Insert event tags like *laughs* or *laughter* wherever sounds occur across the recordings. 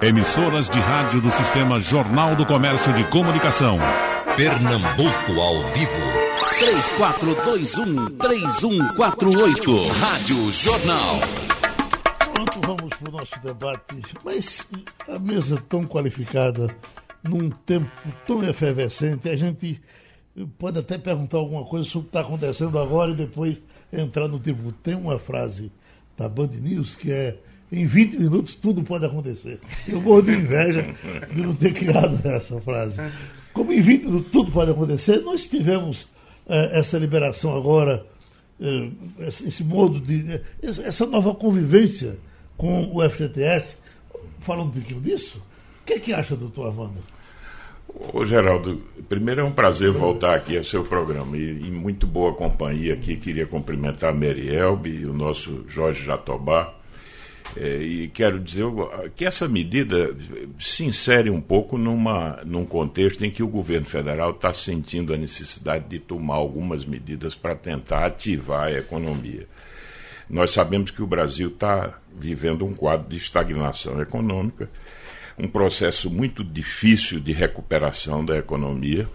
Emissoras de rádio do Sistema Jornal do Comércio de Comunicação. Pernambuco ao vivo. 3421-3148. Rádio Jornal. Pronto, vamos para o nosso debate. Mas a mesa tão qualificada, num tempo tão efervescente, a gente pode até perguntar alguma coisa sobre o que está acontecendo agora e depois entrar no tipo. Tem uma frase da Band News que é em 20 minutos tudo pode acontecer. Eu morro de inveja de não ter criado essa frase. Como em 20 minutos tudo pode acontecer, nós tivemos eh, essa liberação agora, eh, esse modo de. Eh, essa nova convivência com o FGTS. Falando um pouquinho disso, o que é que acha, doutor Armando? Ô Geraldo, primeiro é um prazer voltar aqui ao seu programa e em muito boa companhia aqui. Queria cumprimentar a Mary Elbe e o nosso Jorge Jatobá é, e quero dizer que essa medida se insere um pouco numa, num contexto em que o governo federal está sentindo a necessidade de tomar algumas medidas para tentar ativar a economia. Nós sabemos que o Brasil está vivendo um quadro de estagnação econômica, um processo muito difícil de recuperação da economia.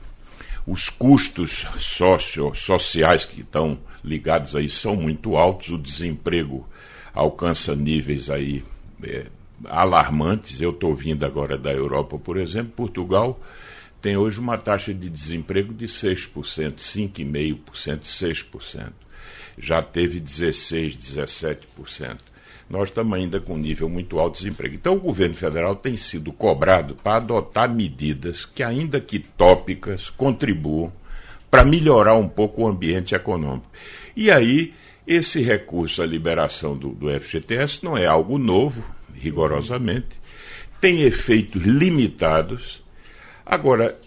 Os custos socio, sociais que estão ligados aí são muito altos, o desemprego alcança níveis aí é, alarmantes. Eu estou vindo agora da Europa, por exemplo, Portugal tem hoje uma taxa de desemprego de 6%, 5,5%, 6%. Já teve 16%, 17%. Nós estamos ainda com um nível muito alto de desemprego. Então, o governo federal tem sido cobrado para adotar medidas que, ainda que tópicas, contribuam para melhorar um pouco o ambiente econômico. E aí, esse recurso à liberação do, do FGTS não é algo novo, rigorosamente, tem efeitos limitados. Agora,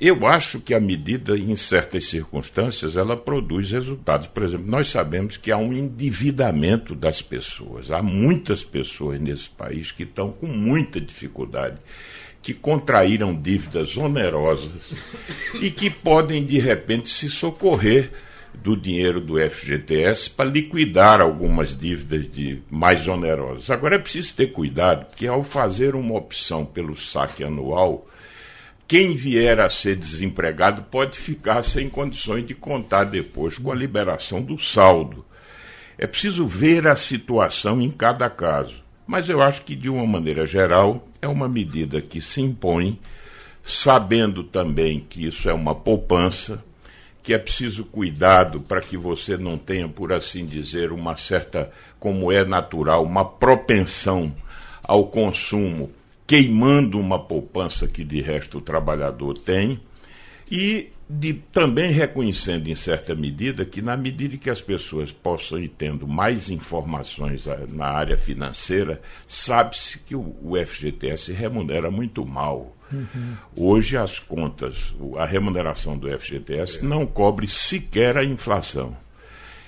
eu acho que a medida, em certas circunstâncias, ela produz resultados. Por exemplo, nós sabemos que há um endividamento das pessoas. Há muitas pessoas nesse país que estão com muita dificuldade, que contraíram dívidas onerosas *laughs* e que podem, de repente, se socorrer do dinheiro do FGTS para liquidar algumas dívidas de mais onerosas. Agora é preciso ter cuidado, porque ao fazer uma opção pelo saque anual, quem vier a ser desempregado pode ficar sem condições de contar depois com a liberação do saldo. É preciso ver a situação em cada caso. Mas eu acho que, de uma maneira geral, é uma medida que se impõe, sabendo também que isso é uma poupança, que é preciso cuidado para que você não tenha, por assim dizer, uma certa, como é natural, uma propensão ao consumo, queimando uma poupança que de resto o trabalhador tem, e de, também reconhecendo em certa medida que na medida que as pessoas possam ir tendo mais informações na área financeira, sabe-se que o, o FGTS remunera muito mal Uhum. Hoje as contas, a remuneração do FGTS é. não cobre sequer a inflação.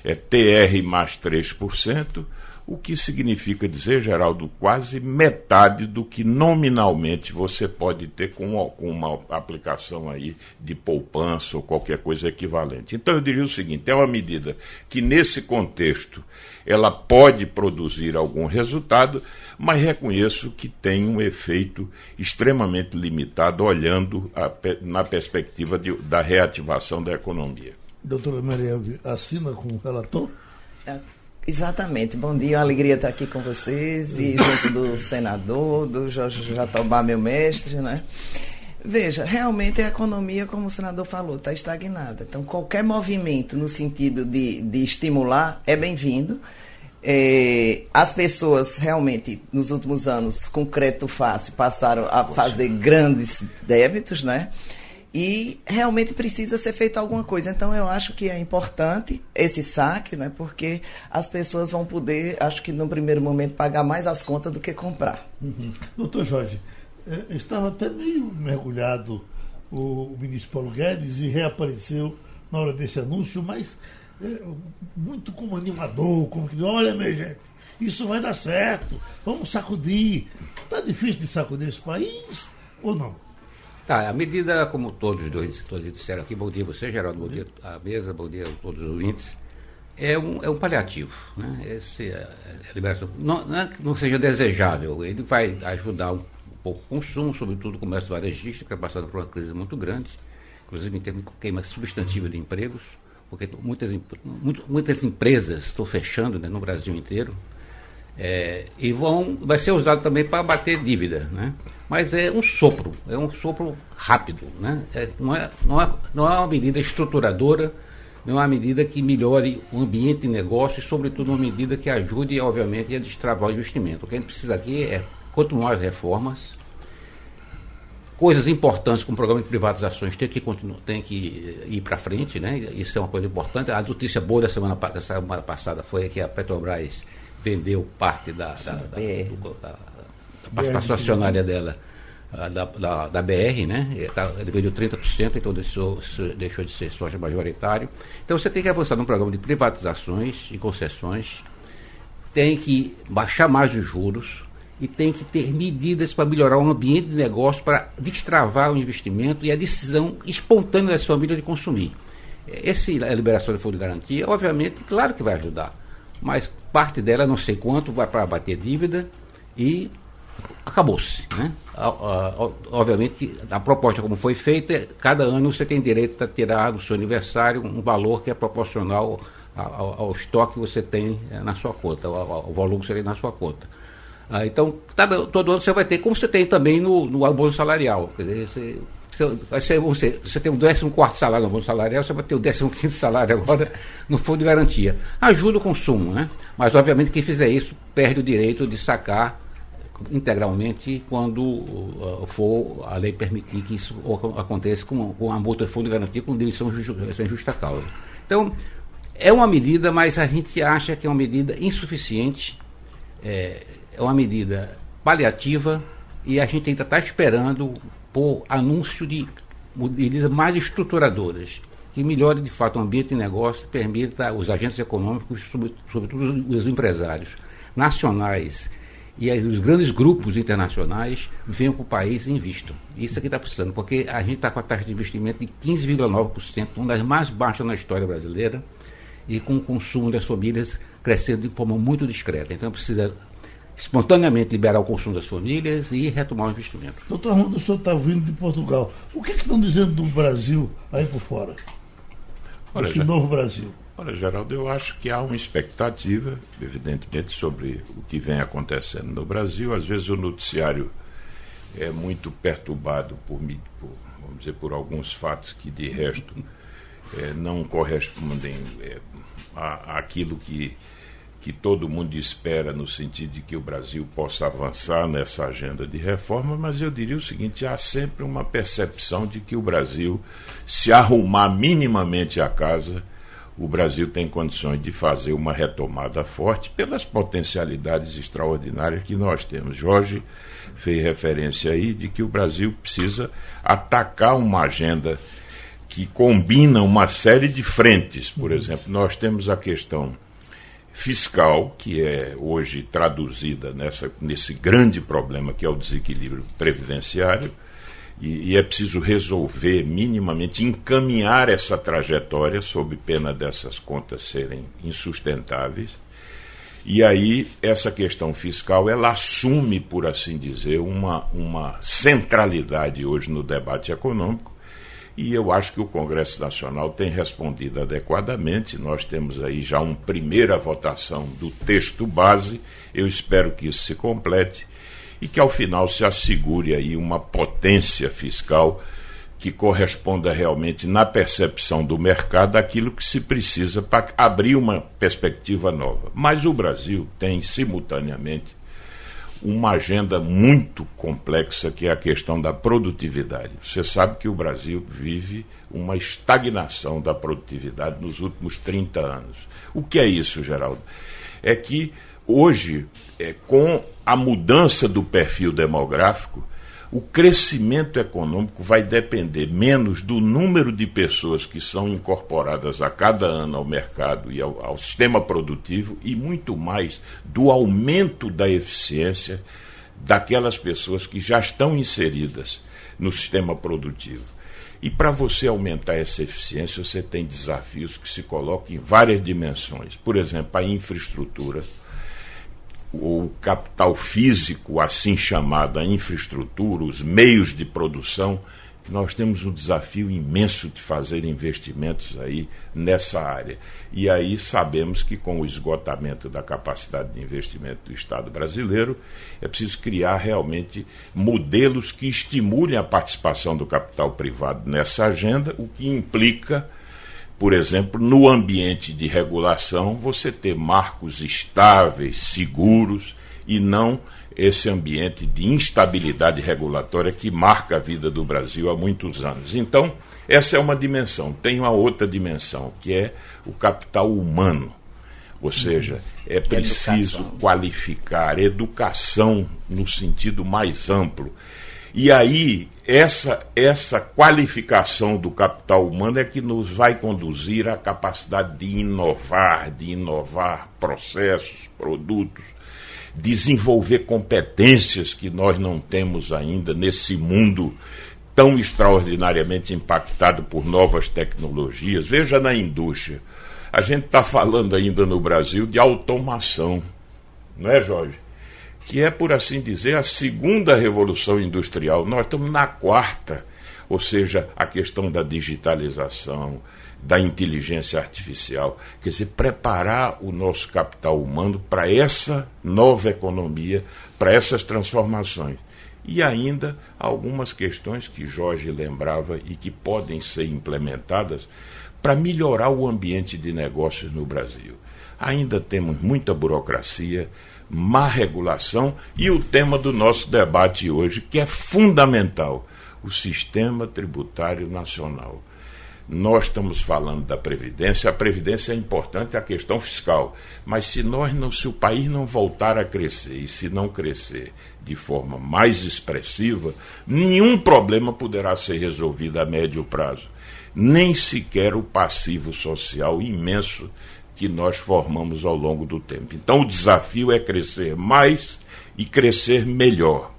É TR mais 3%, o que significa dizer, Geraldo, quase metade do que nominalmente você pode ter com, uma aplicação aí de poupança ou qualquer coisa equivalente. Então eu diria o seguinte, é uma medida que nesse contexto ela pode produzir algum resultado, mas reconheço que tem um efeito extremamente limitado, olhando a, na perspectiva de, da reativação da economia. Doutora Maria, assina com o relator? É, exatamente. Bom dia, uma alegria estar aqui com vocês e junto do senador, do Jorge Jatobá, meu mestre, né? Veja, realmente a economia, como o senador falou, está estagnada. Então, qualquer movimento no sentido de, de estimular é bem-vindo. É, as pessoas realmente, nos últimos anos, com crédito fácil, passaram a fazer grandes débitos, né? E realmente precisa ser feita alguma coisa. Então, eu acho que é importante esse saque, né? Porque as pessoas vão poder, acho que no primeiro momento, pagar mais as contas do que comprar. Uhum. Doutor Jorge, é, estava até meio mergulhado o, ministro Paulo Guedes e reapareceu na hora desse anúncio, mas é, muito como animador, como que, olha, minha gente, isso vai dar certo, vamos sacudir. Está difícil de sacudir esse país ou não? Tá, a medida, como todos os dois todos disseram aqui, bom dia a você, Geraldo, bom dia à mesa, bom dia a todos os ouvintes, é um, é um paliativo. Né? Esse, a, é, a liberação não, não, é que não seja desejável, ele vai ajudar um pouco consumo, sobretudo o comércio varejista, que está passando por uma crise muito grande, inclusive em termos de queima substantiva de empregos, porque muitas, muitas empresas estão fechando né, no Brasil inteiro. É, e vão, vai ser usado também para bater dívida. Né? Mas é um sopro, é um sopro rápido. Né? É, não, é, não, é, não é uma medida estruturadora, não é uma medida que melhore o ambiente de negócio e, sobretudo, uma medida que ajude, obviamente, a destravar o investimento. O que a gente precisa aqui é continuar as reformas, coisas importantes como o programa de privatizações tem que, continuar, tem que ir para frente, né? isso é uma coisa importante. A notícia boa da semana, da semana passada foi que a Petrobras vendeu parte da, da, da, do, da, da participação acionária dela da, da, da, BR, né? Ele, tá, ele vendeu 30%, então deixou, deixou de ser sócio majoritário. Então você tem que avançar num programa de privatizações e concessões, tem que baixar mais os juros e tem que ter medidas para melhorar o ambiente de negócio, para destravar o investimento e a decisão espontânea das famílias de consumir. Esse, a liberação de fundo de garantia, obviamente, claro que vai ajudar, mas parte dela, não sei quanto, vai para bater dívida e acabou-se. Né? Obviamente, a proposta como foi feita, cada ano você tem direito a tirar do seu aniversário um valor que é proporcional ao, ao estoque que você tem na sua conta, ao, ao volume que você tem na sua conta. Ah, então, cada, todo ano você vai ter, como você tem também no, no abono salarial. Quer dizer, você, você, você, você tem o 14 salário no abono salarial, você vai ter o 15 salário agora no fundo de garantia. Ajuda o consumo, né? Mas, obviamente, quem fizer isso perde o direito de sacar integralmente quando uh, for a lei permitir que isso aconteça com, com a multa de fundo de garantia com demissão sem justa causa. Então, é uma medida, mas a gente acha que é uma medida insuficiente, é, é uma medida paliativa e a gente ainda está esperando por anúncio de medidas mais estruturadoras que melhore de fato o ambiente de negócio, permita os agentes econômicos, sobretudo os empresários nacionais e os grandes grupos internacionais venham para o país e invistam. Isso aqui está precisando, porque a gente está com a taxa de investimento de 15,9%, uma das mais baixas na história brasileira, e com o consumo das famílias crescendo de forma muito discreta. Então precisa espontaneamente liberar o consumo das famílias e retomar o investimento. Doutor Armando, o senhor está vindo de Portugal. O que, é que estão dizendo do Brasil aí por fora? Olha, Esse novo Brasil. Olha, Geraldo, eu acho que há uma expectativa, evidentemente, sobre o que vem acontecendo no Brasil. Às vezes o noticiário é muito perturbado por, por vamos dizer, por alguns fatos que, de resto, é, não correspondem é, àquilo que, que todo mundo espera no sentido de que o Brasil possa avançar nessa agenda de reforma, mas eu diria o seguinte: há sempre uma percepção de que o Brasil, se arrumar minimamente a casa, o Brasil tem condições de fazer uma retomada forte pelas potencialidades extraordinárias que nós temos. Jorge fez referência aí de que o Brasil precisa atacar uma agenda que combina uma série de frentes. Por exemplo, nós temos a questão fiscal, que é hoje traduzida nessa, nesse grande problema que é o desequilíbrio previdenciário e, e, é preciso resolver minimamente, encaminhar essa trajetória sob pena dessas contas serem insustentáveis. E aí essa questão fiscal ela assume, por assim dizer, uma, uma centralidade hoje no debate econômico. E eu acho que o Congresso Nacional tem respondido adequadamente. Nós temos aí já uma primeira votação do texto base. Eu espero que isso se complete e que ao final se assegure aí uma potência fiscal que corresponda realmente na percepção do mercado aquilo que se precisa para abrir uma perspectiva nova. Mas o Brasil tem simultaneamente uma agenda muito complexa que é a questão da produtividade. Você sabe que o Brasil vive uma estagnação da produtividade nos últimos 30 anos. O que é isso, Geraldo? É que hoje, é, com a mudança do perfil demográfico, o crescimento econômico vai depender menos do número de pessoas que são incorporadas a cada ano ao mercado e ao, ao sistema produtivo e muito mais do aumento da eficiência daquelas pessoas que já estão inseridas no sistema produtivo. E para você aumentar essa eficiência, você tem desafios que se colocam em várias dimensões. Por exemplo, a infraestrutura o capital físico, assim chamada infraestrutura, os meios de produção, nós temos um desafio imenso de fazer investimentos aí nessa área. E aí sabemos que com o esgotamento da capacidade de investimento do Estado brasileiro, é preciso criar realmente modelos que estimulem a participação do capital privado nessa agenda, o que implica por exemplo, no ambiente de regulação, você ter marcos estáveis, seguros e não esse ambiente de instabilidade regulatória que marca a vida do Brasil há muitos anos. Então, essa é uma dimensão. Tem uma outra dimensão, que é o capital humano. Ou seja, é preciso educação. qualificar educação no sentido mais amplo. E aí, essa, essa qualificação do capital humano é que nos vai conduzir à capacidade de inovar, de inovar processos, produtos, desenvolver competências que nós não temos ainda nesse mundo tão extraordinariamente impactado por novas tecnologias. Veja na indústria. A gente está falando ainda no Brasil de automação, não é, Jorge? Que é, por assim dizer, a segunda revolução industrial. Nós estamos na quarta, ou seja, a questão da digitalização, da inteligência artificial, quer dizer, preparar o nosso capital humano para essa nova economia, para essas transformações. E ainda algumas questões que Jorge lembrava e que podem ser implementadas para melhorar o ambiente de negócios no Brasil. Ainda temos muita burocracia, má regulação e o tema do nosso debate hoje, que é fundamental: o sistema tributário nacional. Nós estamos falando da Previdência, a Previdência é importante, a questão fiscal. Mas se nós não, se o país não voltar a crescer e se não crescer de forma mais expressiva, nenhum problema poderá ser resolvido a médio prazo. Nem sequer o passivo social imenso que nós formamos ao longo do tempo. Então, o desafio é crescer mais e crescer melhor.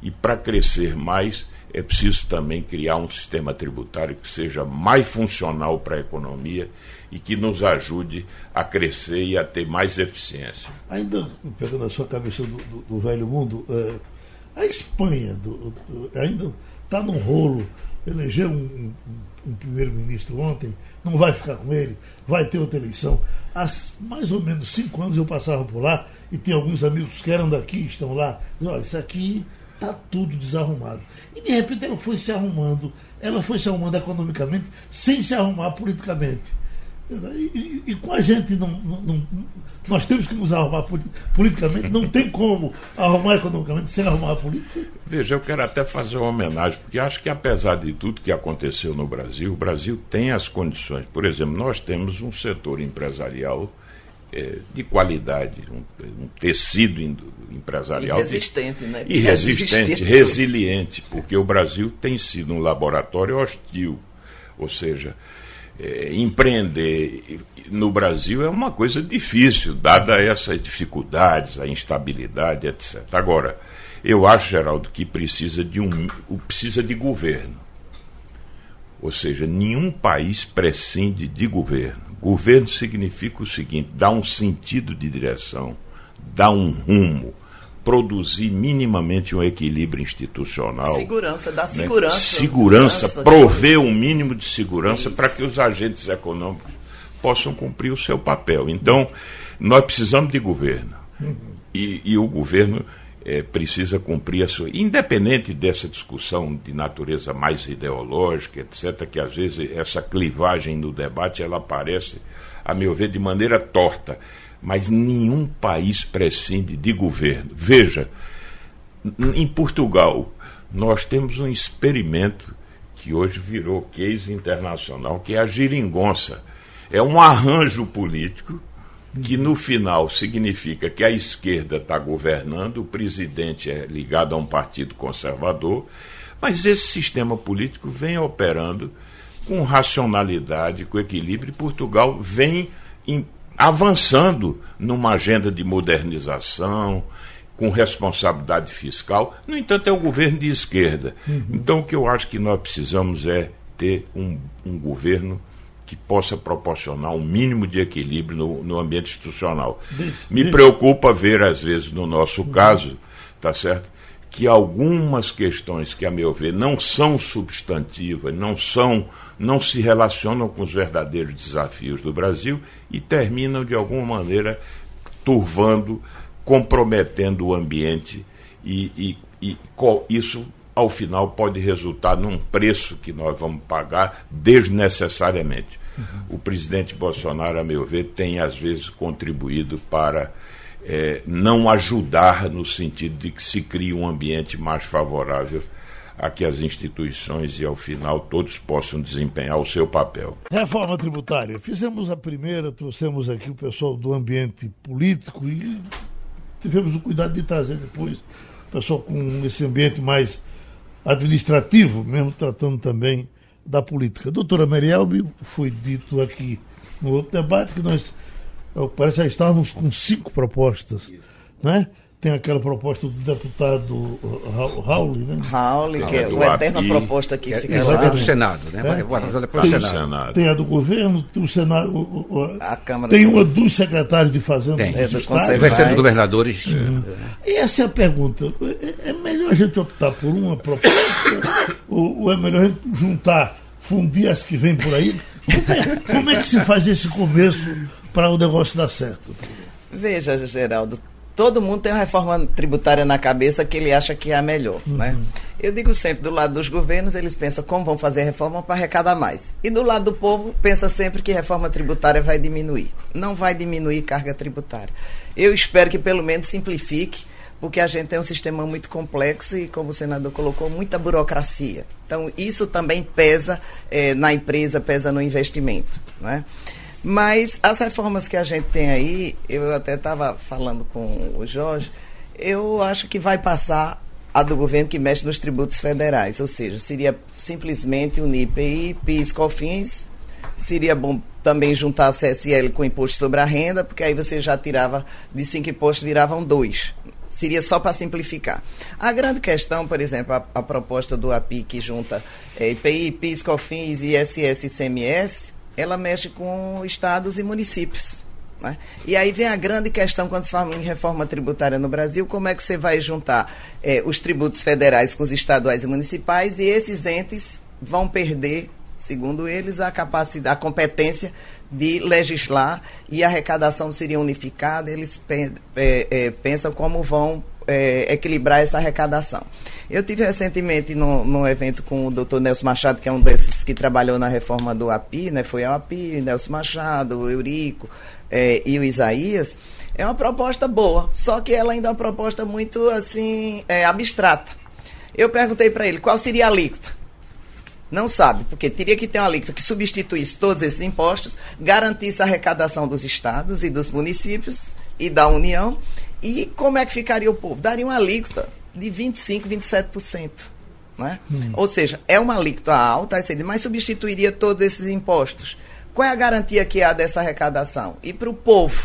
E para crescer mais, é preciso também criar um sistema tributário que seja mais funcional para a economia e que nos ajude a crescer e a ter mais eficiência. Ainda pegando a sua cabeça do, do, do velho mundo, é, a Espanha do, ainda está num rolo, elegeu um, um, um primeiro-ministro ontem, não vai ficar com ele, vai ter outra eleição. Há mais ou menos cinco anos eu passava por lá e tem alguns amigos que eram daqui, estão lá. Olha, isso aqui está tudo desarrumado. E de repente ela foi se arrumando, ela foi se arrumando economicamente, sem se arrumar politicamente. E, e, e com a gente não, não, não, nós temos que nos arrumar politicamente, não tem como arrumar economicamente sem arrumar a política. Veja, eu quero até fazer uma homenagem, porque acho que apesar de tudo que aconteceu no Brasil, o Brasil tem as condições. Por exemplo, nós temos um setor empresarial é, de qualidade, um, um tecido empresarial. E resistente, de, né? E resistente, resistente, resiliente, porque o Brasil tem sido um laboratório hostil. Ou seja, é, empreender no Brasil é uma coisa difícil, dada essas dificuldades, a instabilidade, etc. Agora, eu acho, Geraldo, que precisa de um precisa de governo. Ou seja, nenhum país prescinde de governo. Governo significa o seguinte: dá um sentido de direção, dá um rumo, produzir minimamente um equilíbrio institucional. Segurança, dá segurança. Né? Segurança, segurança prover um mínimo de segurança para que os agentes econômicos possam cumprir o seu papel. Então, nós precisamos de governo. E, e o governo é, precisa cumprir a sua. Independente dessa discussão de natureza mais ideológica, etc., que às vezes essa clivagem no debate ela aparece, a meu ver, de maneira torta mas nenhum país prescinde de governo. Veja, em Portugal, nós temos um experimento que hoje virou case internacional, que é a giringonça. É um arranjo político que no final significa que a esquerda está governando, o presidente é ligado a um partido conservador, mas esse sistema político vem operando com racionalidade, com equilíbrio, e Portugal vem em avançando numa agenda de modernização, com responsabilidade fiscal. No entanto, é um governo de esquerda. Uhum. Então, o que eu acho que nós precisamos é ter um, um governo que possa proporcionar um mínimo de equilíbrio no, no ambiente institucional. Me preocupa ver, às vezes, no nosso caso, tá certo? Que algumas questões que, a meu ver, não são substantivas, não são, não se relacionam com os verdadeiros desafios do Brasil e terminam, de alguma maneira, turvando, comprometendo o ambiente e, e, e isso, ao final, pode resultar num preço que nós vamos pagar desnecessariamente. Uhum. O presidente Bolsonaro, a meu ver, tem, às vezes, contribuído para é, não ajudar no sentido de que se crie um ambiente mais favorável a que as instituições e, ao final, todos possam desempenhar o seu papel. Reforma tributária. Fizemos a primeira, trouxemos aqui o pessoal do ambiente político e tivemos o cuidado de trazer depois o pessoal com esse ambiente mais administrativo, mesmo tratando também da política. Doutora Merielbe, foi dito aqui no outro debate que nós Parece que já estávamos com cinco propostas. Né? Tem aquela proposta do deputado Raul, né? Raul, que é o eterna proposta que, fica é, lá. do Senado, né? É? Vai depois do Senado. Tem a do governo, tem o Senado. O, a Câmara tem uma dos secretários de Fazenda. Tem. É, vai ser dos governadores. Uhum. E essa é a pergunta. É, é melhor a gente optar por uma proposta *coughs* ou, ou é melhor a gente juntar, fundir as que vêm por aí? Como é, como é que se faz esse começo para o negócio dar certo? Veja, Geraldo, todo mundo tem uma reforma tributária na cabeça que ele acha que é a melhor, uhum. né? Eu digo sempre, do lado dos governos, eles pensam como vão fazer a reforma para arrecadar mais. E do lado do povo, pensa sempre que reforma tributária vai diminuir. Não vai diminuir carga tributária. Eu espero que pelo menos simplifique, porque a gente tem um sistema muito complexo e, como o senador colocou, muita burocracia. Então, isso também pesa eh, na empresa, pesa no investimento, né? Mas as reformas que a gente tem aí, eu até estava falando com o Jorge, eu acho que vai passar a do governo que mexe nos tributos federais, ou seja, seria simplesmente unir IPI, PIS, COFINS, seria bom também juntar a CSL com o imposto sobre a renda, porque aí você já tirava de cinco impostos, viravam dois. Seria só para simplificar. A grande questão, por exemplo, a, a proposta do API que junta é, IPI, PIS, COFINS, ISS e ICMS, ela mexe com estados e municípios. Né? E aí vem a grande questão quando se fala em reforma tributária no Brasil, como é que você vai juntar eh, os tributos federais com os estaduais e municipais e esses entes vão perder, segundo eles, a capacidade, a competência de legislar e a arrecadação seria unificada, eles pe é, é, pensam como vão é, equilibrar essa arrecadação. Eu tive recentemente no evento com o doutor Nelson Machado, que é um desses que trabalhou na reforma do API, né? Foi a API, Nelson Machado, o Eurico é, e o Isaías. É uma proposta boa, só que ela ainda é uma proposta muito assim é, abstrata. Eu perguntei para ele qual seria a alíquota. Não sabe, porque teria que ter uma alíquota que substituísse todos esses impostos, garantisse a arrecadação dos estados e dos municípios e da União. E como é que ficaria o povo? Daria uma alíquota de 25%, 27%. Né? Hum. Ou seja, é uma alíquota alta, mas substituiria todos esses impostos. Qual é a garantia que há dessa arrecadação? E para o povo,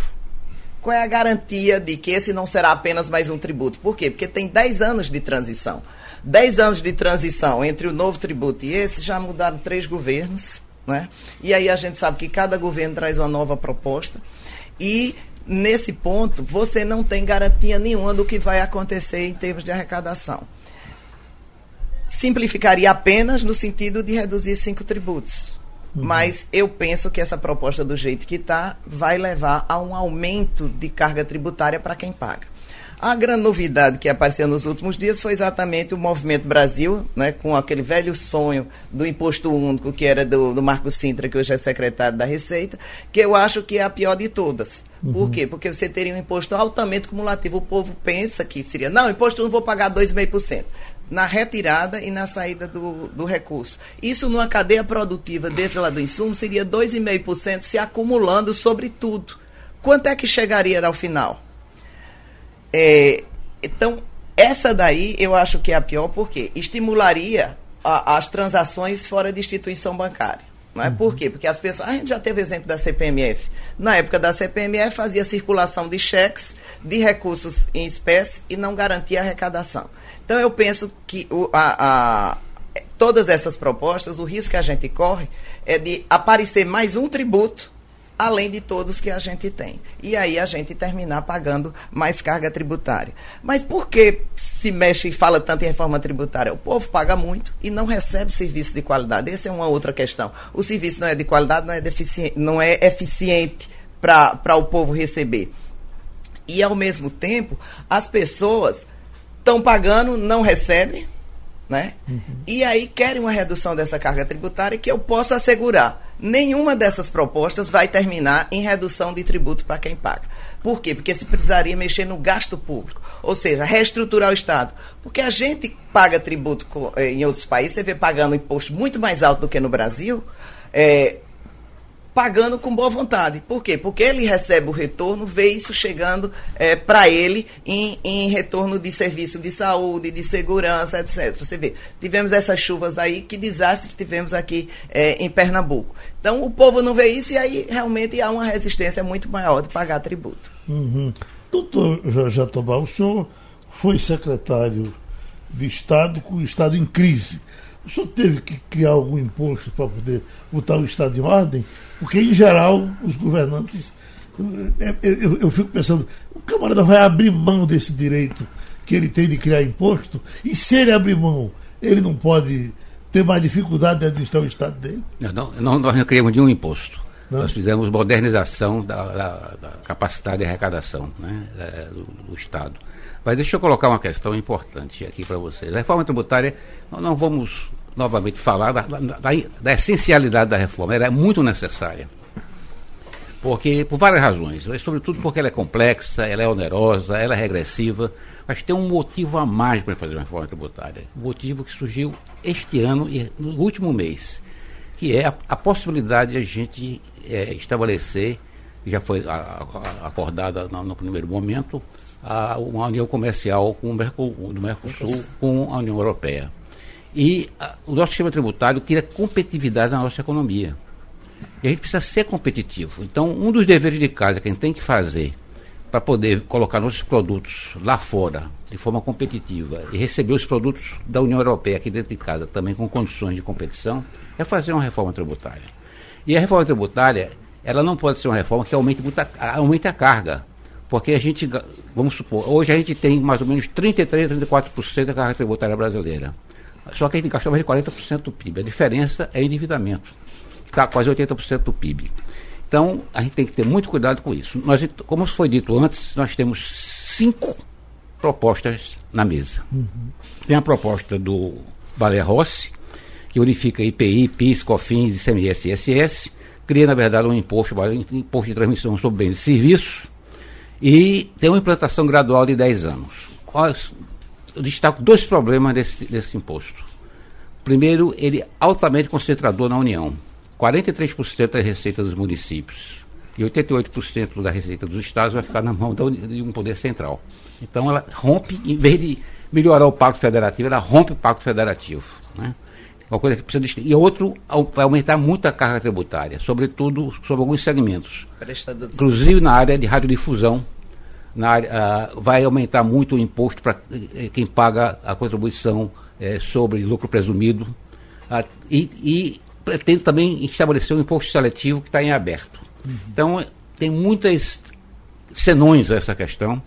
qual é a garantia de que esse não será apenas mais um tributo? Por quê? Porque tem 10 anos de transição. 10 anos de transição entre o novo tributo e esse, já mudaram três governos. Né? E aí a gente sabe que cada governo traz uma nova proposta. E nesse ponto, você não tem garantia nenhuma do que vai acontecer em termos de arrecadação. Simplificaria apenas no sentido de reduzir cinco tributos. Uhum. Mas eu penso que essa proposta, do jeito que está, vai levar a um aumento de carga tributária para quem paga. A grande novidade que apareceu nos últimos dias foi exatamente o Movimento Brasil, né, com aquele velho sonho do imposto único, que era do, do Marco Sintra, que hoje é secretário da Receita, que eu acho que é a pior de todas. Uhum. Por quê? Porque você teria um imposto altamente cumulativo. O povo pensa que seria, não, imposto não vou pagar 2,5%. Na retirada e na saída do, do recurso. Isso numa cadeia produtiva, desde lá do insumo, seria 2,5% se acumulando sobre tudo. Quanto é que chegaria ao final? É, então, essa daí eu acho que é a pior, porque estimularia a, as transações fora de instituição bancária. Não é? Uhum. Por quê? Porque as pessoas. A gente já teve exemplo da CPMF. Na época da CPMF, fazia circulação de cheques, de recursos em espécie e não garantia arrecadação. Então, eu penso que o, a, a todas essas propostas, o risco que a gente corre é de aparecer mais um tributo além de todos que a gente tem. E aí a gente terminar pagando mais carga tributária. Mas por que se mexe e fala tanto em reforma tributária? O povo paga muito e não recebe serviço de qualidade. Essa é uma outra questão. O serviço não é de qualidade, não é, não é eficiente para o povo receber. E, ao mesmo tempo, as pessoas estão pagando, não recebem, né? Uhum. E aí querem uma redução dessa carga tributária que eu posso assegurar. Nenhuma dessas propostas vai terminar em redução de tributo para quem paga. Por quê? Porque se precisaria mexer no gasto público, ou seja, reestruturar o Estado. Porque a gente paga tributo eh, em outros países, você vê pagando imposto muito mais alto do que no Brasil. É, pagando com boa vontade. Por quê? Porque ele recebe o retorno, vê isso chegando é, para ele em, em, retorno de serviço de saúde, de segurança, etc. Você vê, tivemos essas chuvas aí, que desastre tivemos aqui é, em Pernambuco. Então o povo não vê isso e aí realmente há uma resistência muito maior de pagar tributo. Uhum. Doutor Jatobá, o senhor foi secretário de Estado com o Estado em crise. O senhor teve que criar algum imposto para poder botar o Estado em ordem? Porque, em geral, os governantes. Eu, eu, eu, fico pensando, o camarada vai abrir mão desse direito que ele tem de criar imposto, e se ele abrir mão, ele não pode ter mais dificuldade de administrar o Estado dele? Não, não nós não criamos nenhum imposto. Não? Nós fizemos modernização da, da, da capacidade de arrecadação né, é, do, do, Estado. Mas deixa eu colocar uma questão importante aqui para vocês. A reforma tributária, nós não vamos novamente falar da, da, da, essencialidade da reforma. Ela é muito necessária. Porque, por várias razões, mas sobretudo porque ela é complexa, ela é onerosa, ela é regressiva, mas tem um motivo a mais para fazer uma reforma tributária. Um motivo que surgiu este ano e no último mês, que é a, a possibilidade de a gente é, estabelecer, já foi a, a, acordada no, no, primeiro momento, uma união comercial com o Mercosul, do Mercosul com a União Europeia. E a, o nosso sistema tributário tira competitividade na nossa economia. E a gente precisa ser competitivo. Então, um dos deveres de casa que a gente tem que fazer para poder colocar nossos produtos lá fora de forma competitiva e receber os produtos da União Europeia aqui dentro de casa também com condições de competição é fazer uma reforma tributária. E a reforma tributária, ela não pode ser uma reforma que aumente, muita, aumente a carga. Porque a gente, vamos supor, hoje a gente tem mais ou menos 33, 34% da carga tributária brasileira. Só que a gente gastou mais de 40% do PIB. A diferença é endividamento. Está quase 80% do PIB. Então, a gente tem que ter muito cuidado com isso. Nós, como foi dito antes, nós temos cinco propostas na mesa. Uhum. Tem a proposta do Valer Rossi, que unifica IPI, PIS, COFINS, ICMS e ISS, cria, na verdade, um imposto, um imposto de transmissão sobre bens e serviços, e tem uma implantação gradual de 10 anos. Quais eu destaco dois problemas desse, desse imposto. Primeiro, ele é altamente concentrador na União. 43% da receita dos municípios e 88% da receita dos estados vai ficar na mão de um poder central. Então ela rompe, em vez de melhorar o pacto federativo, ela rompe o pacto federativo. Né? Uma coisa que precisa. E outro, vai aumentar muito a carga tributária, sobretudo sobre alguns segmentos. Inclusive na área de radiodifusão, na área, uh, vai aumentar muito o imposto para eh, quem paga a contribuição eh, sobre lucro presumido uh, e, e, pretende também estabelecer um imposto seletivo que está em aberto. Uhum. Então, tem muitas senões a essa questão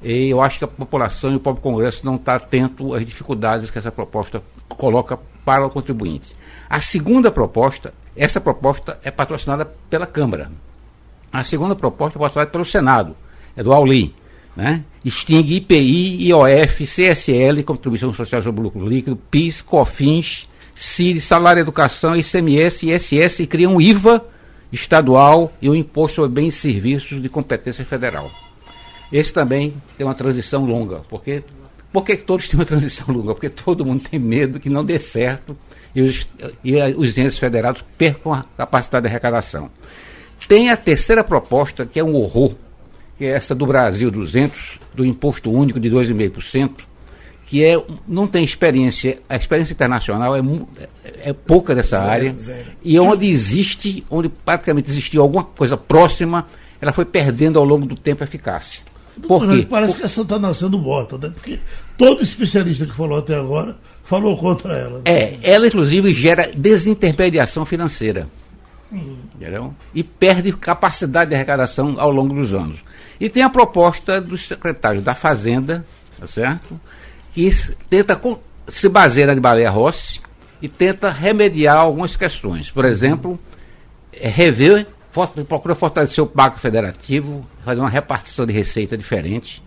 e eu acho que a população e o próprio Congresso não está atento às dificuldades que essa proposta coloca para o contribuinte. A segunda proposta, essa proposta é patrocinada pela Câmara. A segunda proposta é patrocinada pelo Senado é do Auli, né? extingue IPI, IOF, CSL, Contribuição Social sobre Lucro Líquido, PIS, COFINS, CIR, Salário Educação, ICMS, ISS e cria um IVA estadual e um Imposto sobre Bens e Serviços de competência federal. Esse também tem uma transição longa, porque por que todos têm uma transição longa? Porque todo mundo tem medo que não dê certo e os, e os entes federados percam a capacidade de arrecadação. Tem a terceira proposta, que é um horror, que é essa do Brasil 200, do imposto único de 2,5%, que é, não tem experiência, a experiência internacional é, é, é pouca dessa zero, área, zero. e onde existe, onde praticamente existiu alguma coisa próxima, ela foi perdendo ao longo do tempo a eficácia. Por quê? Parece Por... que essa está nascendo morta, né? Porque todo especialista que falou até agora falou contra ela. É, ela inclusive gera desintermediação financeira. Entendeu? E perde capacidade de arrecadação ao longo dos anos. E tem a proposta dos secretários da Fazenda, tá certo? Que tenta se baseia de Baleia Rossi e tenta remediar algumas questões. Por exemplo, é rever, procura fortalecer o Banco Federativo, fazer uma repartição de receita diferente.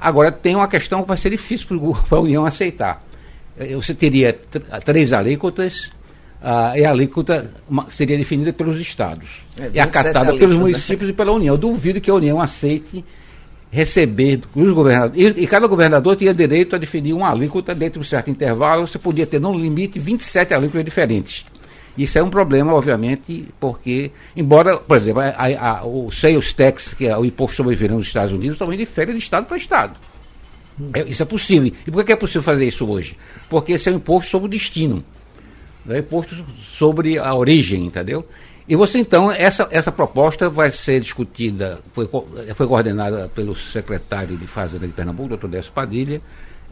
Agora, tem uma questão que vai ser difícil para *laughs* a União aceitar. É, você teria três alíquotas, uh, e a alíquota seria definida pelos estados é, e acatada pelos né? municípios né? e pela União. Eu duvido que a União aceite receber dos governadores. E, e, cada governador tinha direito a definir uma alíquota dentro de um certo intervalo. Você podia ter, no limite, 27 alíquotas diferentes. Isso é um problema, obviamente, porque, embora, por exemplo, a, a, o sales tax, que é o imposto sobre o nos Estados Unidos, também difere de estado para estado. É, isso é possível. E por que é possível fazer isso hoje? Porque esse é um imposto sobre o destino. É imposto sobre a origem, entendeu? E você, então, essa, essa proposta vai ser discutida, foi, foi coordenada pelo secretário de Fazenda de Pernambuco, doutor Décio Padilha,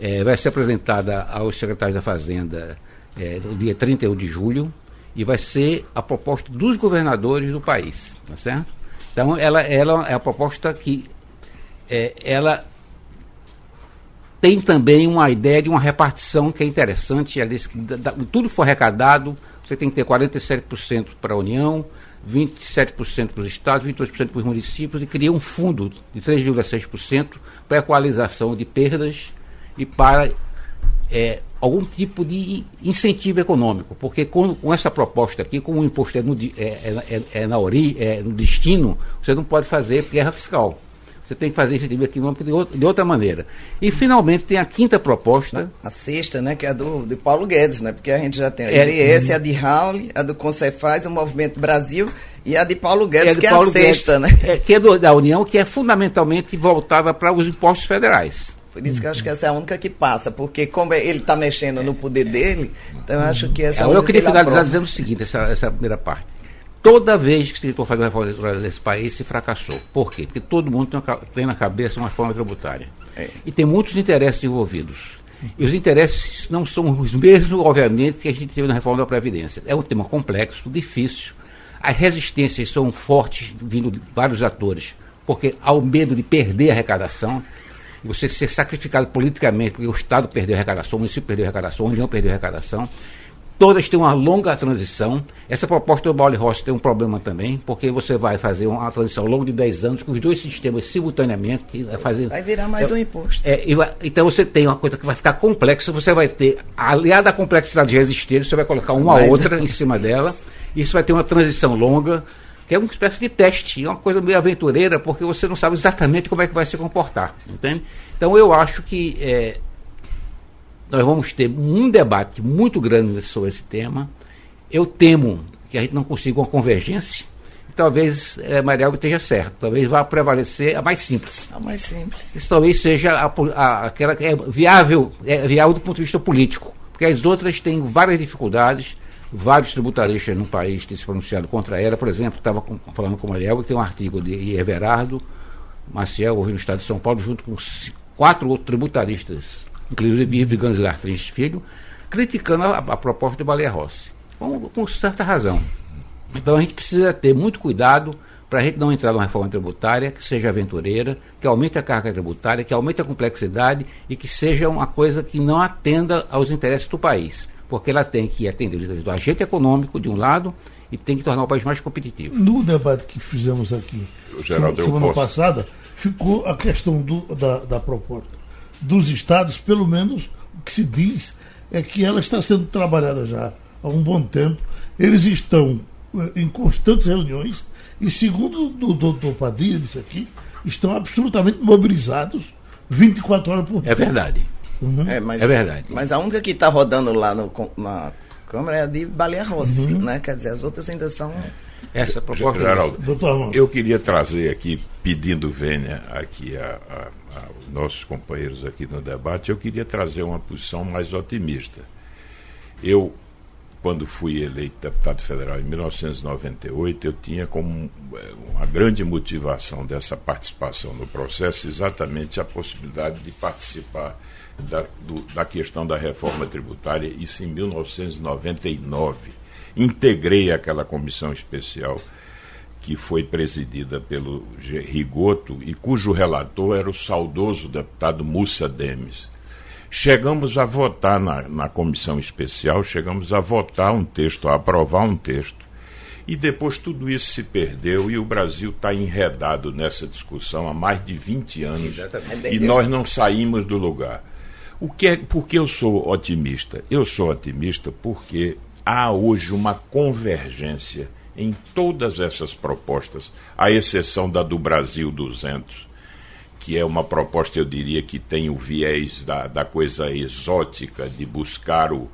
é, vai ser apresentada aos secretários da Fazenda é, no dia 31 de julho, e vai ser a proposta dos governadores do país, tá certo? Então, ela, ela é a proposta que é, ela tem também uma ideia de uma repartição que é interessante. Ela diz que da, tudo for arrecadado, você tem que ter 47% para a União, 27% para os estados, 28% para os municípios e cria um fundo de 3,6% para equalização de perdas e para é, algum tipo de incentivo econômico, porque com, com, essa proposta aqui, como o imposto é no, é, é, é, é na ori, é no destino, você não pode fazer guerra fiscal. Você tem que fazer incentivo econômico de, de outra maneira. E, finalmente, tem a quinta proposta. A sexta, né, que é a do, do Paulo Guedes, né? Porque a gente já tem a IBS, é, a de Raul, a do Concefaz, o Movimento Brasil e a de Paulo Guedes, é que Paulo é a sexta, Guedes, né? É, que é do, da União, que é fundamentalmente voltada para os impostos federais. Por isso que eu acho que essa é a única que passa, porque como ele está mexendo no poder dele, então eu acho que essa é a única Eu queria finalizar dizendo o seguinte, essa, essa primeira parte. Toda vez que se tentou fazer uma reforma eleitoral nesse país, se fracassou. Por quê? Porque todo mundo tem, tem na cabeça uma reforma tributária. É. E tem muitos interesses envolvidos. E os interesses não são os mesmos, obviamente, que a gente teve na reforma da Previdência. É um tema complexo, difícil. As resistências são fortes, vindo de vários atores, porque há o medo de perder a arrecadação, você ser sacrificado politicamente, porque o Estado perdeu a arrecadação, o município perdeu a arrecadação, a União perdeu a arrecadação. Todas têm uma longa transição. Essa proposta do Baule Rossi tem um problema também, porque você vai fazer uma transição ao longo de 10 anos com os dois sistemas simultaneamente. Vai, fazer, vai virar mais é, um imposto. É, vai, então você tem uma coisa que vai ficar complexa, você vai ter, aliada à complexidade de resistir, você vai colocar uma Mas, outra em cima dela, e isso vai ter uma transição longa, que é uma espécie de teste, é uma coisa meio aventureira, porque você não sabe exatamente como é que vai se comportar. Entende? Então eu acho que. É, nós vamos ter um debate muito grande sobre esse tema. Eu temo que a gente não consiga uma convergência. Talvez é, Maria Alba esteja certo. Talvez vá prevalecer a mais simples. A mais simples. Isso talvez seja a, a, aquela que é viável, é viável do ponto de vista político. Porque as outras têm várias dificuldades. Vários tributaristas no país têm se pronunciado contra ela. Por exemplo, estava falando com Alba, tem um artigo de Everardo Maciel, hoje no estado de São Paulo, junto com quatro outros tributaristas inclusive Ivo Gansgar Trins Filho, criticando a, a, proposta do Baleia Rossi, com, com certa razão. Então a gente precisa ter muito cuidado para a gente não entrar numa reforma tributária que seja aventureira, que aumente a carga tributária, que aumente a complexidade e que seja uma coisa que não atenda aos interesses do país. Porque ela tem que atender os interesses do agente econômico, de um lado, e tem que tornar o país mais competitivo. No debate que fizemos aqui, Geraldo, semana passada, ficou a questão do, da, da proposta dos estados, pelo menos o que se diz é que ela está sendo trabalhada já há um bom tempo. Eles estão eh, em constantes reuniões e, segundo o doutor Padilha disse aqui, estão absolutamente mobilizados 24 horas por dia. É verdade. Uhum. É, mas, é verdade. Mas a única que está rodando lá no, na Câmara é a de Baleia Rossi, uhum. né? Quer dizer, as outras ainda são. Essa proposta. Geraldo, eu queria trazer aqui, pedindo vênia aqui a, a nossos companheiros aqui no debate, eu queria trazer uma posição mais otimista. Eu, quando fui eleito deputado federal em 1998, eu tinha como eh, uma grande motivação dessa participação no processo exatamente a possibilidade de participar da, do, da questão da reforma tributária, isso em 1999. Integrei aquela comissão especial que foi presidida pelo Rigoto e cujo relator era o saudoso deputado Mussa Demes. Chegamos a votar na, na comissão especial, chegamos a votar um texto, a aprovar um texto. E depois tudo isso se perdeu e o Brasil está enredado nessa discussão há mais de 20 anos. E nós não saímos do lugar. O que é, porque eu sou otimista? Eu sou otimista porque há hoje uma convergência em todas essas propostas, à exceção da do Brasil 200, que é uma proposta, eu diria, que tem o viés da, da coisa exótica, de buscar o,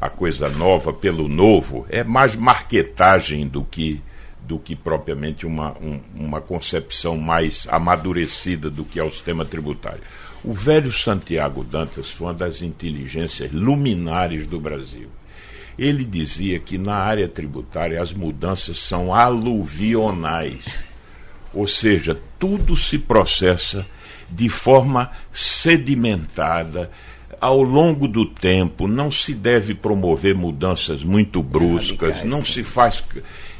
a coisa nova pelo novo, é mais marketagem do que do que propriamente uma, um, uma concepção mais amadurecida do que é o sistema tributário. O velho Santiago Dantas foi uma das inteligências luminares do Brasil ele dizia que na área tributária as mudanças são aluvionais, ou seja, tudo se processa de forma sedimentada, ao longo do tempo, não se deve promover mudanças muito bruscas, não se faz.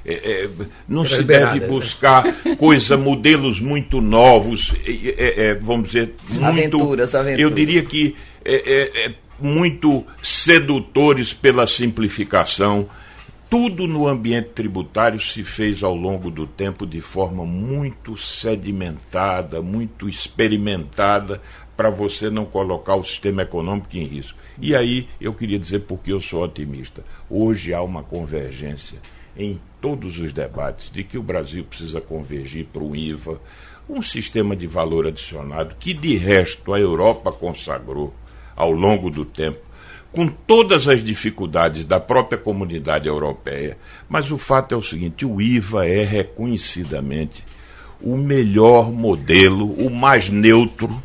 É, é, não se deve né? buscar coisa, modelos muito novos, é, é, vamos dizer, muito. Aventuras, aventuras. Eu diria que é, é, muito sedutores pela simplificação. Tudo no ambiente tributário se fez ao longo do tempo de forma muito sedimentada, muito experimentada, para você não colocar o sistema econômico em risco. E aí eu queria dizer porque eu sou otimista. Hoje há uma convergência em todos os debates de que o Brasil precisa convergir para o IVA, um sistema de valor adicionado que de resto a Europa consagrou ao longo do tempo, com todas as dificuldades da própria comunidade europeia. Mas o fato é o seguinte: o IVA é reconhecidamente o melhor modelo, o mais neutro,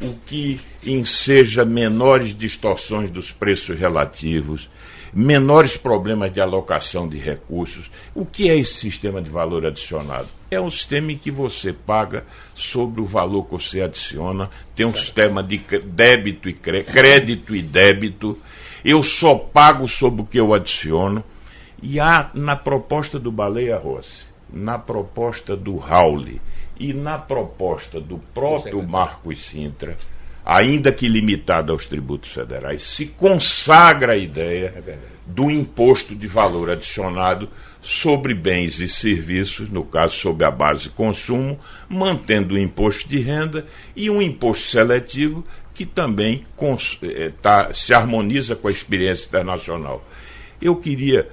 o que enseja menores distorções dos preços relativos, menores problemas de alocação de recursos. O que é esse sistema de valor adicionado? É um sistema em que você paga sobre o valor que você adiciona, tem um sistema de débito e crédito e débito. Eu só pago sobre o que eu adiciono. E há na proposta do Baleia Rossi, na proposta do Rauli e na proposta do próprio Marcos Sintra, ainda que limitada aos tributos federais, se consagra a ideia é do imposto de valor adicionado sobre bens e serviços, no caso sobre a base consumo, mantendo o imposto de renda e um imposto seletivo que também eh, tá, se harmoniza com a experiência internacional. Eu queria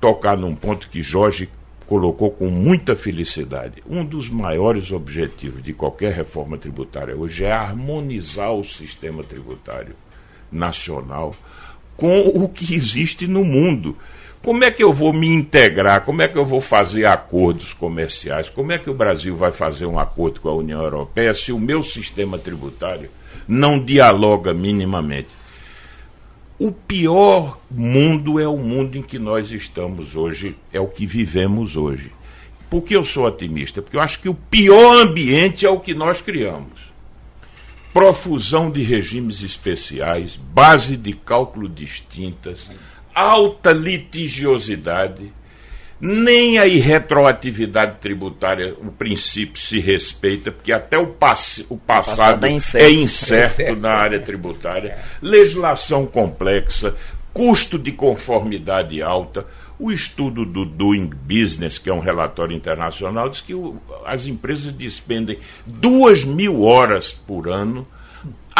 tocar num ponto que Jorge colocou com muita felicidade. Um dos maiores objetivos de qualquer reforma tributária hoje é harmonizar o sistema tributário nacional com o que existe no mundo. Como é que eu vou me integrar? Como é que eu vou fazer acordos comerciais? Como é que o Brasil vai fazer um acordo com a União Europeia se o meu sistema tributário não dialoga minimamente? O pior mundo é o mundo em que nós estamos hoje, é o que vivemos hoje. Por que eu sou otimista? Porque eu acho que o pior ambiente é o que nós criamos. Profusão de regimes especiais, base de cálculo distintas, alta litigiosidade, nem a irretroatividade tributária, o princípio se respeita, porque até o, passe, o passado é incerto, é incerto na área tributária, legislação complexa, custo de conformidade alta. O estudo do Doing Business, que é um relatório internacional, diz que o, as empresas despendem duas mil horas por ano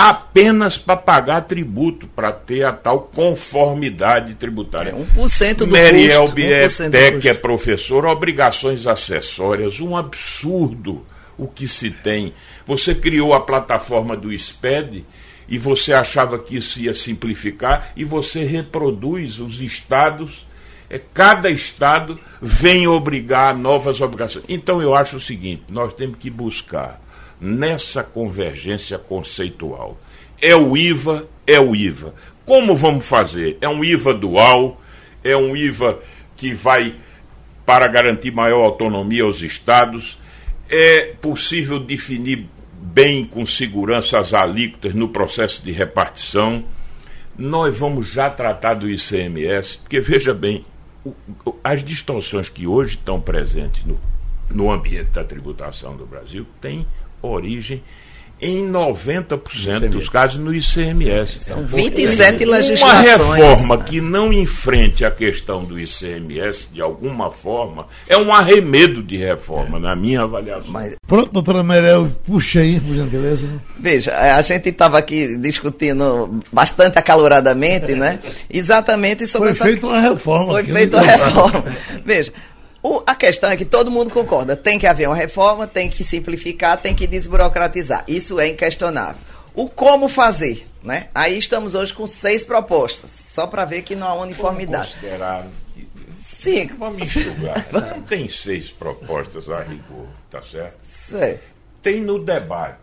apenas para pagar tributo, para ter a tal conformidade tributária. É 1% do Meriel custo. É professor, obrigações acessórias, um absurdo o que se tem. Você criou a plataforma do SPED e você achava que isso ia simplificar e você reproduz os estados é, cada estado vem obrigar novas obrigações. Então eu acho o seguinte: nós temos que buscar nessa convergência conceitual. É o IVA, é o IVA. Como vamos fazer? É um IVA dual, é um IVA que vai para garantir maior autonomia aos estados. É possível definir bem com segurança as alíquotas no processo de repartição. Nós vamos já tratar do ICMS, porque veja bem, as distorções que hoje estão presentes no, no ambiente da tributação do Brasil têm origem em 90% dos casos no ICMS. São 27 Uma legislações. reforma que não enfrente a questão do ICMS de alguma forma é um arremedo de reforma, na minha avaliação. Mas, Pronto, doutora Merel, puxa aí, por gentileza. veja, a gente estava aqui discutindo bastante acaloradamente, né? Exatamente sobre Foi essa feita uma reforma. Foi feita né? a reforma. Veja, o- a questão é que todo mundo concorda. Tem que haver uma reforma, tem que simplificar, tem que desburocratizar. Isso é inquestionável. O como fazer, né? Aí estamos hoje com seis propostas, só para ver que não há uniformidade. Considerar que- Cinco. Vamos enxugar. Não tem seis propostas a rigor, tá certo? Certo. Tem no debate,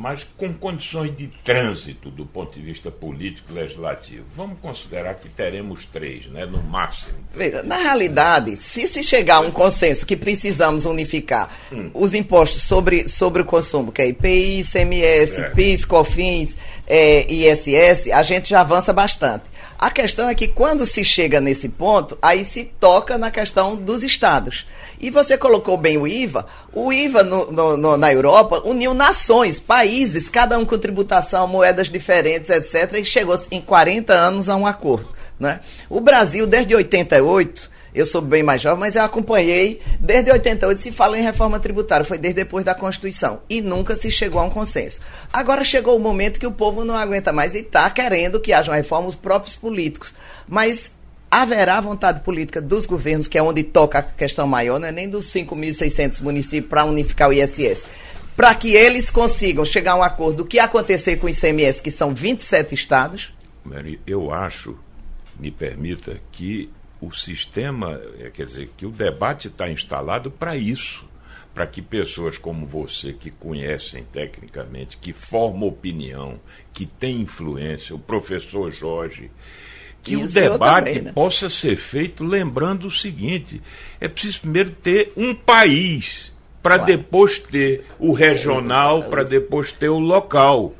mas com condições de trânsito do ponto de vista político legislativo. Vamos considerar que teremos três, né? No máximo. Veja, na realidade, se se chegar a um consenso que precisamos unificar Hum. os impostos sobre, sobre o consumo, que é IPI, ICMS, É. PIS, COFINS, eh, ISS, a gente já avança bastante. A questão é que quando se chega nesse ponto, aí se toca na questão dos estados. E você colocou bem o IVA. O IVA no- no- no- na Europa uniu nações, países, cada um com tributação, moedas diferentes, etc. E chegou em 40 anos a um acordo. Né? O Brasil, desde 88, eu sou bem mais jovem, mas eu acompanhei, desde 88 se fala em reforma tributária, foi desde depois da Constituição, e nunca se chegou a um consenso. Agora chegou o momento que o povo não aguenta mais e está querendo que haja uma reforma, os próprios políticos. Mas haverá vontade política dos governos, que é onde toca a questão maior, não é nem dos 5.600 municípios para unificar o ISS, para que eles consigam chegar a um acordo do que acontecer com o ICMS, que são 27 estados, eu acho, me permita, que o sistema, eh, quer dizer, que o debate está instalado para isso. Para que pessoas como você, que conhecem tecnicamente, que formam opinião, que têm influência, o professor Jorge, que o, o debate também, né? possa ser feito lembrando o seguinte: é preciso primeiro ter um país, para Claro. depois ter o regional, para depois ter o local.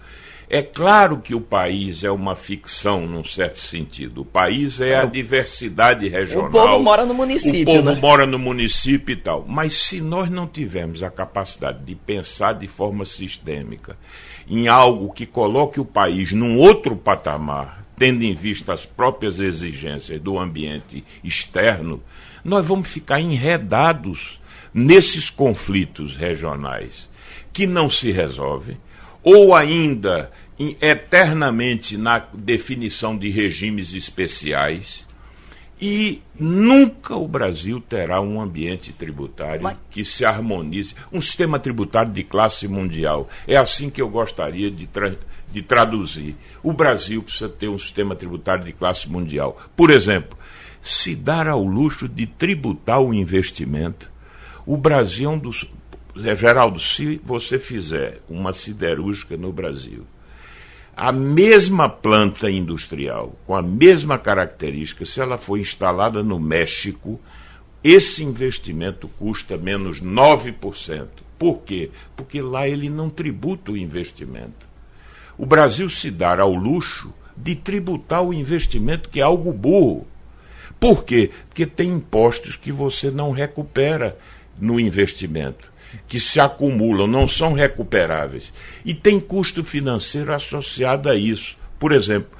É claro que o país é uma ficção, num certo sentido. O país é a diversidade regional. O povo mora no município, O povo né? mora no município e tal. Mas se nós não tivermos a capacidade de pensar de forma sistêmica em algo que coloque o país num outro patamar, tendo em vista as próprias exigências do ambiente externo, nós vamos ficar enredados nesses conflitos regionais que não se resolvem, ou ainda eternamente na definição de regimes especiais. E nunca o Brasil terá um ambiente tributário Mas- que se harmonize, um sistema tributário de classe mundial. É assim que eu gostaria de, tra- de traduzir. O Brasil precisa ter um sistema tributário de classe mundial. Por exemplo, se dar ao luxo de tributar o investimento, o Brasil é um dos. Geraldo, se você fizer uma siderúrgica no Brasil, a mesma planta industrial, com a mesma característica, se ela for instalada no México, esse investimento custa menos 9%. Por quê? Porque lá ele não tributa o investimento. O Brasil se dar ao luxo de tributar o investimento, que é algo burro. Por quê? Porque tem impostos que você não recupera no investimento, que se acumulam, não são recuperáveis. E tem custo financeiro associado a isso. Por exemplo,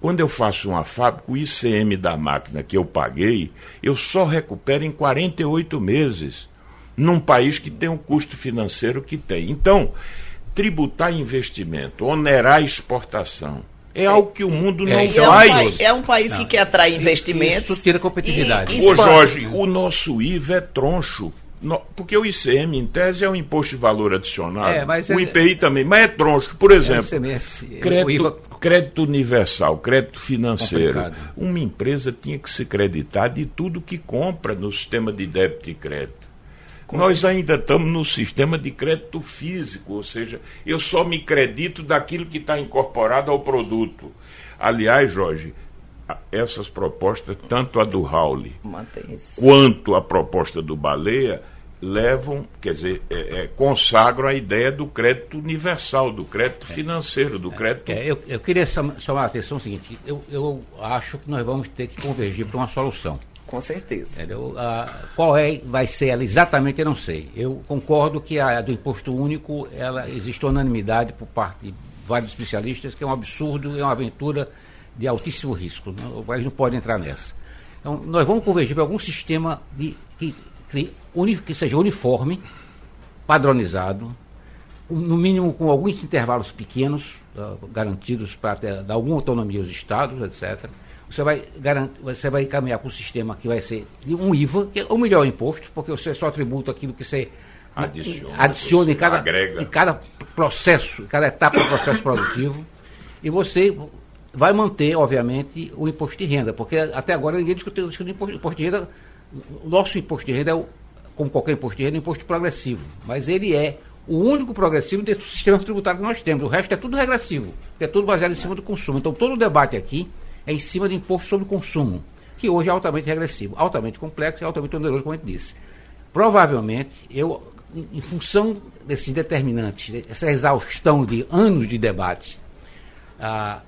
quando eu faço uma fábrica, o ICM da máquina que eu paguei, eu só recupero em 48 meses, num país que tem o custo financeiro que tem. Então, tributar investimento, onerar exportação, é algo que o mundo não É, é, um faz. país, é um país que quer atrair investimentos. isso tira competitividade. e- e Ô. Jorge, o nosso IVA é troncho. No- Porque o ICM, em tese, é um imposto de valor adicionado. É, o é- IPI também, mas é troncho. Por É, exemplo, o ICMS, o crédito, IVA crédito universal, crédito financeiro. Complicado. Uma empresa tinha que se creditar de tudo que compra no sistema de débito e crédito. Nós ainda estamos no sistema de crédito físico, ou seja, eu só me credito daquilo que está incorporado ao produto. Aliás, Jorge, essas propostas, tanto a do isso. quanto a proposta do Baleia, levam, quer dizer, é, é, consagram a ideia do crédito universal, do crédito financeiro, do crédito. É, eu, eu, queria chamar a atenção o seguinte: eu, eu acho que nós vamos ter que convergir para uma solução. Com certeza. Entendeu? Ah, qual é, vai ser ela exatamente, eu não sei. Eu concordo que a do imposto único, ela existe unanimidade por parte de vários especialistas, que é um absurdo, é uma aventura de altíssimo risco. Né? O país não pode entrar nessa. Então, nós vamos convergir para algum sistema de, que, que, que seja uniforme, padronizado, no mínimo com alguns intervalos pequenos, uh, garantidos para dar alguma autonomia aos estados, etc você vai, garantir, você vai caminhar para um sistema que vai ser um IVA, que é o melhor imposto, porque você só tributa aquilo que você adiciona, adiciona em, cada, agrega. em cada processo, em cada etapa do processo produtivo. E você vai manter, obviamente, o imposto de renda, porque até agora ninguém discutiu, discutiu imposto, imposto de renda. O nosso imposto de renda é, o, como qualquer imposto de renda, um imposto progressivo. Mas ele é o único progressivo dentro do sistema tributário que nós temos. O resto é tudo regressivo, é tudo baseado em cima do consumo. Então, todo o debate aqui é em cima do imposto sobre consumo, que hoje é altamente regressivo, altamente complexo e altamente oneroso, como a gente disse. Provavelmente, eu, em função desses determinantes, essa exaustão de anos de debate, ah,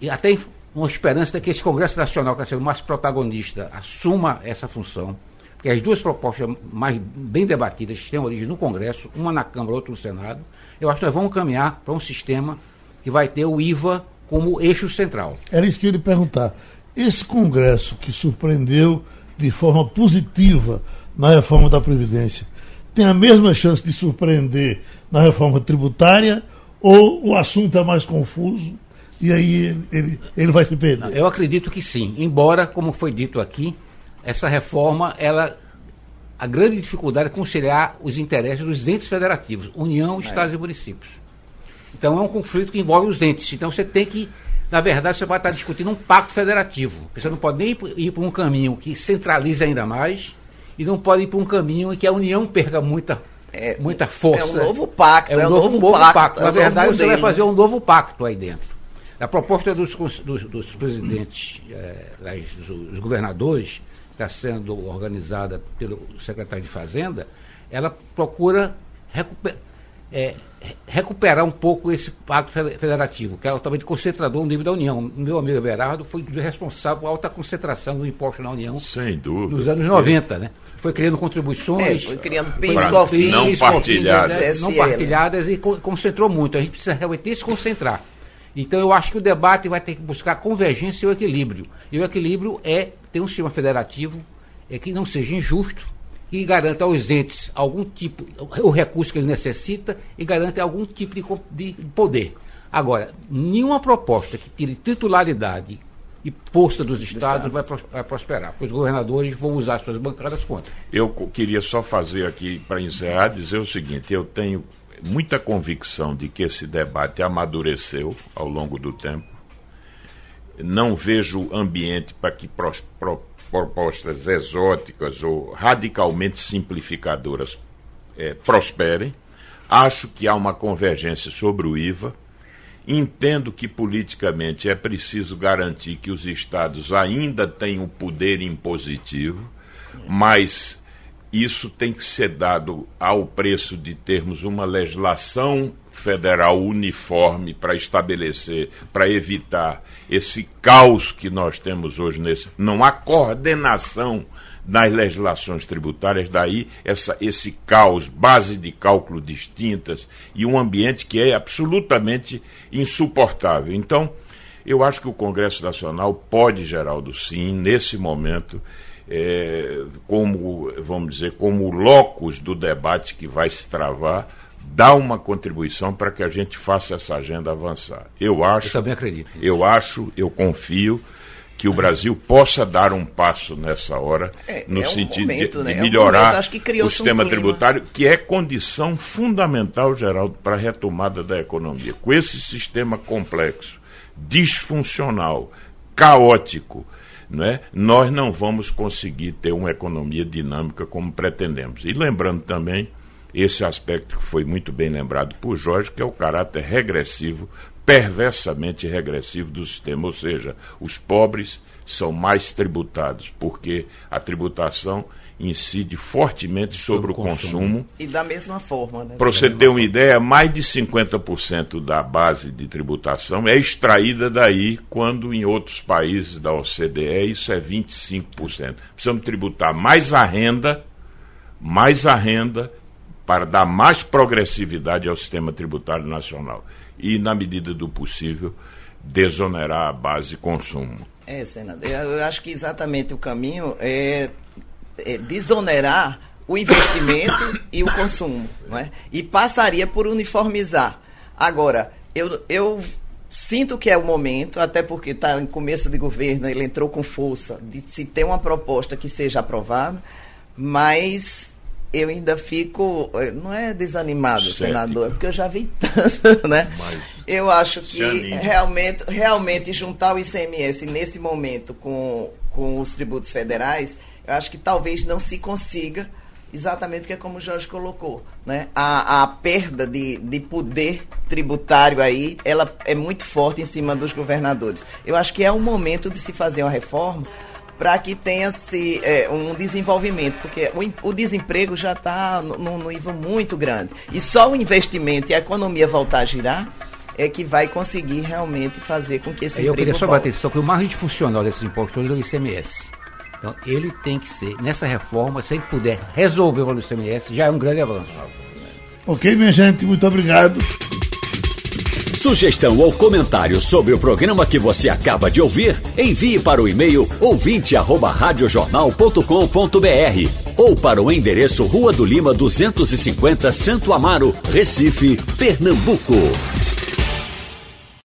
e até uma esperança de que esse Congresso Nacional, que está sendo mais protagonista, assuma essa função, porque as duas propostas mais bem debatidas têm origem no Congresso, uma na Câmara, outra no Senado, eu acho que nós vamos caminhar para um sistema que vai ter o IVA como eixo central. Era isso que eu ia lhe perguntar. Esse Congresso que surpreendeu de forma positiva na reforma da Previdência tem a mesma chance de surpreender na reforma tributária ou o assunto é mais confuso e aí ele, ele, ele vai se perder? Eu acredito que sim, embora, como foi dito aqui, essa reforma, ela a grande dificuldade é conciliar os interesses dos entes federativos, União, Estados é. e municípios. Então é um conflito que envolve os entes. Então você tem que, na verdade, você vai estar discutindo um pacto federativo. Você não pode nem ir por um caminho que centralize ainda mais e não pode ir por um caminho em que a União perca muita, é, muita força. É um novo pacto. É um, é um novo, novo, pacto. pacto. Na é verdade, você vai fazer um novo pacto aí dentro. A proposta dos, dos, dos presidentes, é, dos governadores, está sendo organizada pelo secretário de Fazenda, ela procura recuperar é, recuperar um pouco esse pacto federativo, que é altamente concentrador no nível da União. Meu amigo Everardo foi responsável por alta concentração do imposto na União Sem dúvida. nos anos 90, né? Foi criando contribuições. É, foi criando PIS, COFINS, não partilhadas. Né? Não partilhadas e concentrou muito. A gente precisa realmente se concentrar. Então eu acho que o debate vai ter que buscar convergência e o equilíbrio. E o equilíbrio é ter um sistema federativo é que não seja injusto, e garanta aos entes algum tipo, o recurso que ele necessita e garante algum tipo de, de poder. Agora, nenhuma proposta que tire titularidade e força dos estados vai, vai, prosperar, pois os governadores vão usar suas bancadas contra. Eu queria só fazer aqui, para encerrar, dizer o seguinte: eu tenho muita convicção de que esse debate amadureceu ao longo do tempo. Não vejo ambiente para que pro, propostas exóticas ou radicalmente simplificadoras é, prosperem. Acho que há uma convergência sobre o IVA. Entendo que politicamente é preciso garantir que os estados ainda têm o poder impositivo, mas isso tem que ser dado ao preço de termos uma legislação federal uniforme para estabelecer, para evitar esse caos que nós temos hoje nesse. Não há coordenação nas legislações tributárias, daí essa, esse caos, base de cálculo distintas e um ambiente que é absolutamente insuportável. Então, eu acho que o Congresso Nacional pode, Geraldo, sim, nesse momento, é, como, vamos dizer, como locus do debate que vai se travar, dá uma contribuição para que a gente faça essa agenda avançar. Eu acho. Eu também acredito. Eu acho, eu confio que o Brasil possa dar um passo nessa hora é, no é um sentido momento, de, né? de, melhorar é um o sistema um tributário, que é condição fundamental, Geraldo, para a retomada da economia. Com esse sistema complexo, disfuncional, caótico, não é? nós não vamos conseguir ter uma economia dinâmica como pretendemos. E lembrando também esse aspecto que foi muito bem lembrado por Jorge, que é o caráter regressivo, perversamente regressivo do sistema, ou seja, os pobres são mais tributados, porque a tributação incide fortemente sobre, sobre o consumo. consumo. E da mesma forma, né? Para você ter uma ideia, mais de 50% da base de tributação é extraída daí, quando em outros países da OCDE isso é 25%. Precisamos tributar mais a renda, mais a renda, para dar mais progressividade ao sistema tributário nacional. E, na medida do possível, desonerar a base de consumo. É, senador, eu acho que exatamente o caminho é é, desonerar o investimento *coughs* e o consumo. Não é? E passaria por uniformizar. Agora, eu, eu sinto que é o momento, até porque está em começo de governo, ele entrou com força, de se ter uma proposta que seja aprovada, mas eu ainda fico, eh, não é desanimado, Cético. senador, é porque eu já vi tanto, *laughs* né? Mas eu acho que realmente, realmente juntar o ICMS nesse momento com, com os tributos federais eu acho que talvez não se consiga exatamente o que é como o Jorge colocou. Né? A, a perda de, de poder tributário aí, ela é muito forte em cima dos governadores. Eu acho que é o momento de se fazer uma reforma para que tenha-se é, um desenvolvimento, porque o, o desemprego já está num nível muito grande. E só o investimento e a economia voltar a girar é que vai conseguir realmente fazer com que esse Eu queria só bater atenção que o margem funcional desses impostos é o ICMS. Então, ele tem que ser, nessa reforma, se ele puder resolver o ICMS, já é um grande avanço. Ok, minha gente, muito obrigado. Sugestão ou comentário sobre o programa que você acaba de ouvir, envie para o e-mail ouvinte@radiojornal.com.br ou para o endereço Rua do Lima 250, Santo Amaro, Recife, Pernambuco.